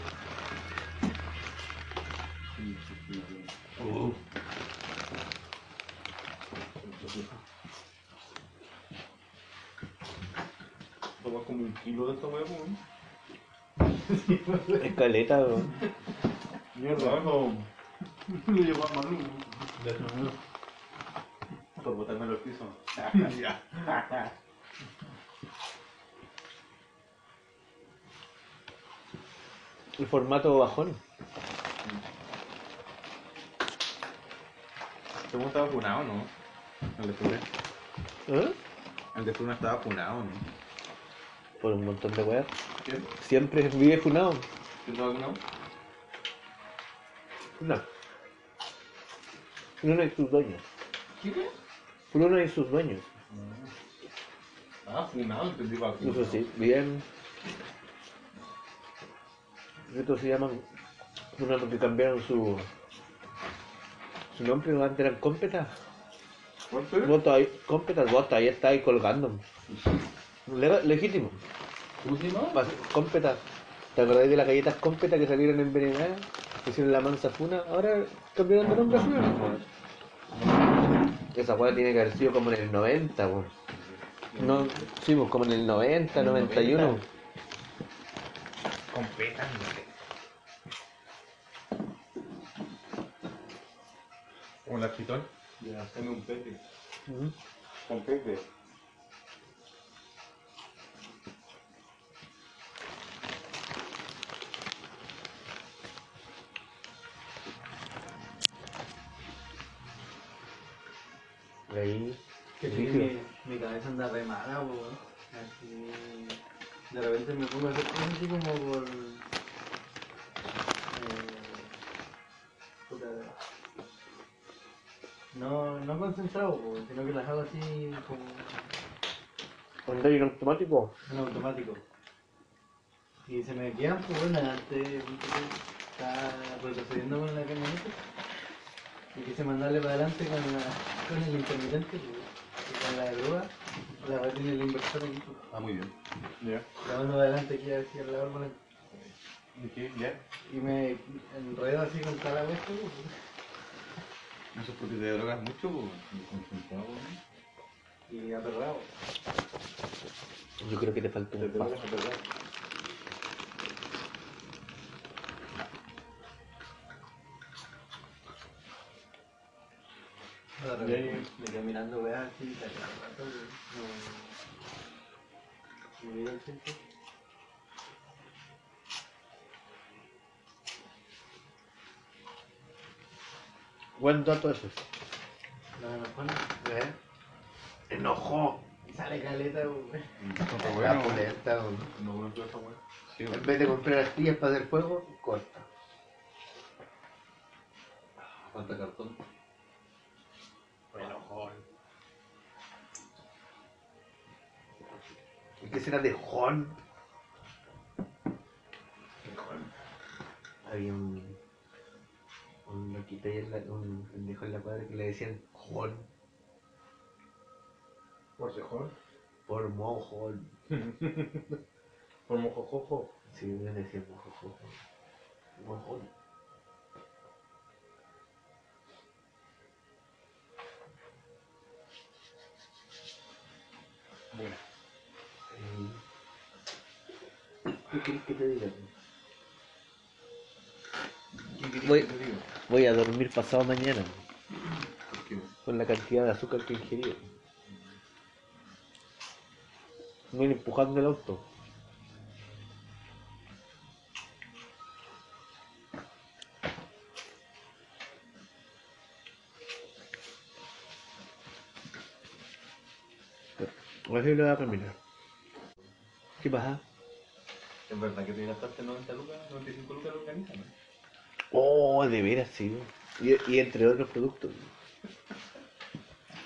Toma como un kilo de esta hueá, pues. Escaleta, weón. Mierda, no. Lo llevó a Manu. Por botármelo al piso. Ya. El formato bajón. ¿Cómo estaba funado, no? El de Fruna. ¿Eh? El de Fruna estaba funado, ¿no? Por un montón de weas. Siempre vive funado. ¿Quién estaba funado? No. Uno y sus dueños. ¿Qué? Uno y sus dueños. Ah, funado, entendí para Eso sí, bien. Estos se llaman. Una porque cambiaron su. Su nombre, ¿no? antes eran cómpetas. ¿Cuánto Vos todavía, cómpetas, vos todavía está ahí colgando. Legítimo. ¿Cómo se llama? ¿Te acordás de las galletas cómpetas que salieron envenenadas? Que hicieron la mansa funa. Ahora cambiaron de nombre a funa. Esa weá tiene que haber sido como en el 90, weón. No, sí, pues como en el 90, 91. Completan, no sé. Como la chitón. Ya, dame un pete. Ujú. Con Pepe. Que sí, mi, mi cabeza anda re mala, po. Así. De repente me pongo a hacer cosas así como por. Eh, puta. No, no concentrado, po, sino que las hago así como ¿Andar en automático? en automático. Y se me quedan, pues bueno, antes estaba retrocediendo con la camioneta y quise mandarle para adelante con, la, con el intermitente, y con la grúa, la va a tener el inversor aquí. Ah, muy bien. Ya. la para adelante aquí al lado volante. ¿Y qué? ¿Ya? y me enredo así con toda la vuelta. Eso es porque te drogas mucho, pues. Concentrado, ¿no? y aperrado. Yo creo que te falta un paso. Me quedo mirando weas así, cada rato, pues, no. Me miro al frente. Buen dato ese. No me pone. ¿Eh? Enojo. Y sale caleta, pues. La polenta, weón. No, bueno, toda esa hueá. Sí, En bueno. vez de comprar astillas para hacer fuego, corta. Falta cartón. ¿Y qué será de Jon? Había un. Un loquito ahí en la, un pendejo en la cuadra que le decían Jon. Por cejón. Por mojón. Por mojojojo. Sí, me decían mojojojo. Mojón. Buena. ¿Qué quieres que te diga? Voy, voy a dormir pasado mañana. ¿Por qué? Con la cantidad de azúcar que ingerí. Voy empujando el auto. Así lo voy a terminar. ¿Qué pasa? Es verdad que te gastaste 90 lucas, 95 lucas en organiza, ¿no? Oh, de veras, sí. Y, y entre otros productos.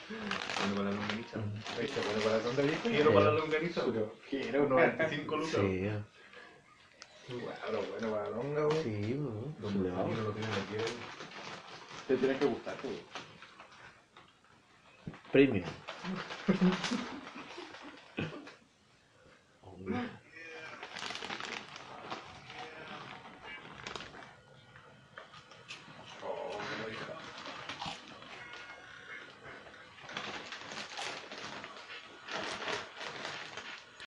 Bueno, para la longaniza. Pone corazón de viejo. Quiero para la longaniza. Pero quiero 95 lucas. Sí, Bueno, bueno, para la longa, weón. sí, ¿no? Los no lo tienen aquí. Te tiene que gustar, pues. Premium. Hombre.